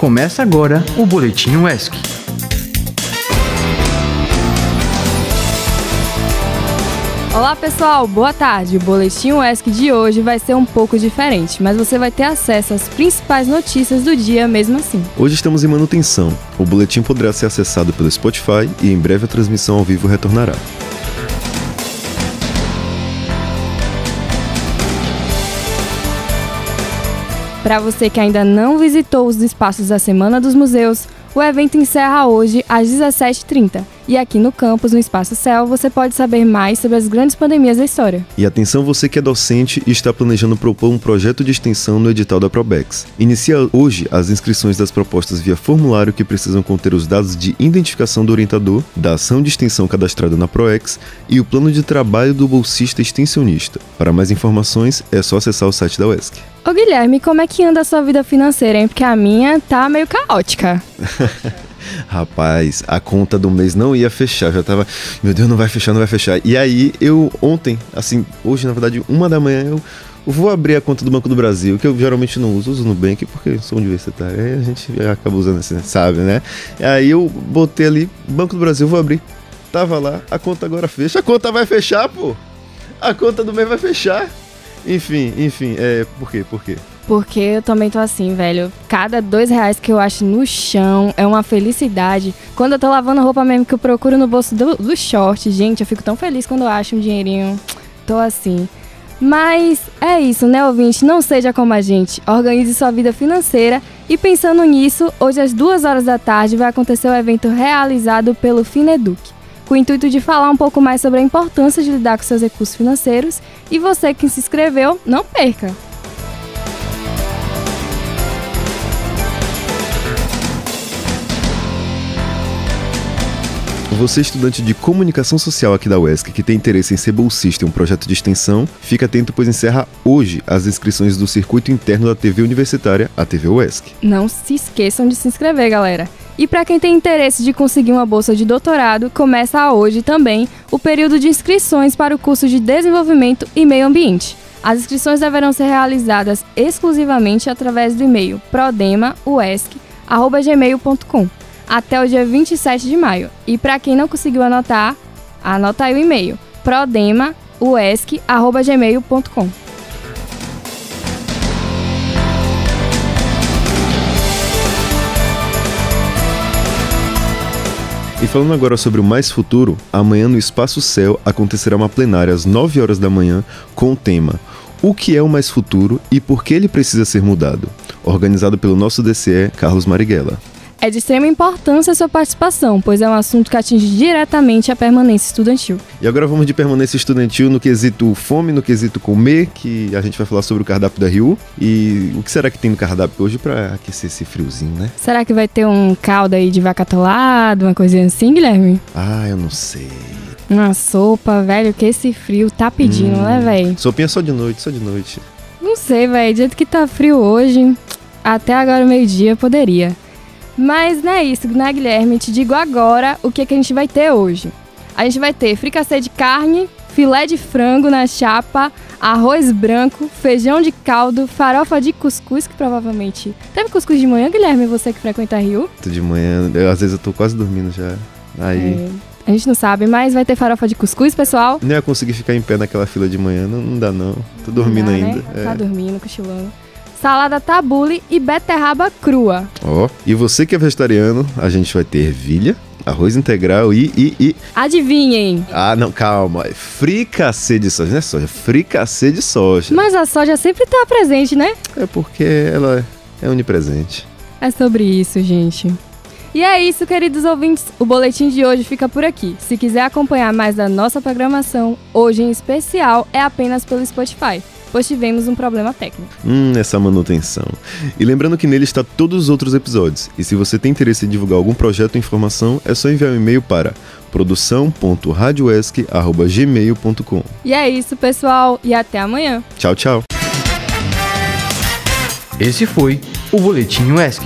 Começa agora o Boletim UESC. Olá pessoal, boa tarde. O Boletim UESC de hoje vai ser um pouco diferente, mas você vai ter acesso às principais notícias do dia mesmo assim. Hoje estamos em manutenção. O boletim poderá ser acessado pelo Spotify e em breve a transmissão ao vivo retornará. Para você que ainda não visitou os espaços da Semana dos Museus, o evento encerra hoje às 17h30 e aqui no campus, no Espaço Céu, você pode saber mais sobre as grandes pandemias da história. E atenção você que é docente e está planejando propor um projeto de extensão no edital da Probex. Inicia hoje as inscrições das propostas via formulário que precisam conter os dados de identificação do orientador, da ação de extensão cadastrada na Proex e o plano de trabalho do bolsista extensionista. Para mais informações, é só acessar o site da UESC. Ô Guilherme, como é que anda a sua vida financeira, hein? Porque a minha tá meio caótica. Rapaz, a conta do mês não ia fechar. Já tava, meu Deus, não vai fechar, não vai fechar. E aí, eu ontem, assim, hoje na verdade, uma da manhã, eu vou abrir a conta do Banco do Brasil, que eu geralmente não uso, uso no Bank porque sou universitário. Aí a gente acaba usando assim, sabe, né? Aí eu botei ali, Banco do Brasil, vou abrir. Tava lá, a conta agora fecha. A conta vai fechar, pô. A conta do mês vai fechar. Enfim, enfim, é. Por quê? Por quê? Porque eu também tô assim, velho. Cada dois reais que eu acho no chão é uma felicidade. Quando eu tô lavando roupa mesmo que eu procuro no bolso do, do short, gente, eu fico tão feliz quando eu acho um dinheirinho. Tô assim. Mas é isso, né, ouvinte? Não seja como a gente. Organize sua vida financeira. E pensando nisso, hoje às duas horas da tarde vai acontecer o evento realizado pelo Fineduc, com o intuito de falar um pouco mais sobre a importância de lidar com seus recursos financeiros. E você que se inscreveu, não perca! Você, estudante de comunicação social aqui da UESC, que tem interesse em ser bolsista em um projeto de extensão, fica atento, pois encerra hoje as inscrições do circuito interno da TV universitária, a TV UESC. Não se esqueçam de se inscrever, galera. E para quem tem interesse de conseguir uma bolsa de doutorado, começa hoje também o período de inscrições para o curso de Desenvolvimento e Meio Ambiente. As inscrições deverão ser realizadas exclusivamente através do e-mail prodemauesc@gmail.com até o dia 27 de maio. E para quem não conseguiu anotar, anota aí o e-mail prodemauesc@gmail.com. E falando agora sobre o mais futuro, amanhã no Espaço Céu acontecerá uma plenária às 9 horas da manhã com o tema O que é o mais futuro e por que ele precisa ser mudado? Organizado pelo nosso DCE, Carlos Marighella. É de extrema importância a sua participação, pois é um assunto que atinge diretamente a permanência estudantil. E agora vamos de permanência estudantil no quesito fome, no quesito comer, que a gente vai falar sobre o cardápio da Rio. E o que será que tem no cardápio hoje para aquecer esse friozinho, né? Será que vai ter um caldo aí de vaca atolada, uma coisinha assim, Guilherme? Ah, eu não sei. Uma sopa, velho, que esse frio tá pedindo, hum, né, velho? Sopinha só de noite, só de noite. Não sei, velho, do jeito que tá frio hoje, até agora meio-dia poderia. Mas não é isso, né, Guilherme? Te digo agora o que, é que a gente vai ter hoje. A gente vai ter fricassê de carne, filé de frango na chapa, arroz branco, feijão de caldo, farofa de cuscuz, que provavelmente. Teve cuscuz de manhã, Guilherme, você que frequenta Rio? De manhã, eu, às vezes eu tô quase dormindo já. Aí. É, a gente não sabe, mas vai ter farofa de cuscuz, pessoal. Nem ia conseguir ficar em pé naquela fila de manhã, não, não dá não. Tô dormindo dá, ainda. Né? É. Tá dormindo, cochilando salada tabule e beterraba crua. Ó, oh, e você que é vegetariano, a gente vai ter ervilha, arroz integral e, e, e... Adivinhem! Ah, não, calma. Fricassê de soja, não é soja, fricassê de soja. Mas a soja sempre tá presente, né? É porque ela é onipresente. É sobre isso, gente. E é isso, queridos ouvintes. O boletim de hoje fica por aqui. Se quiser acompanhar mais da nossa programação, hoje em especial é apenas pelo Spotify pois tivemos um problema técnico. Hum, essa manutenção. E lembrando que nele está todos os outros episódios. E se você tem interesse em divulgar algum projeto ou informação, é só enviar um e-mail para produção.radioesc.gmail.com. E é isso, pessoal, e até amanhã. Tchau, tchau. Esse foi o Boletim UESC.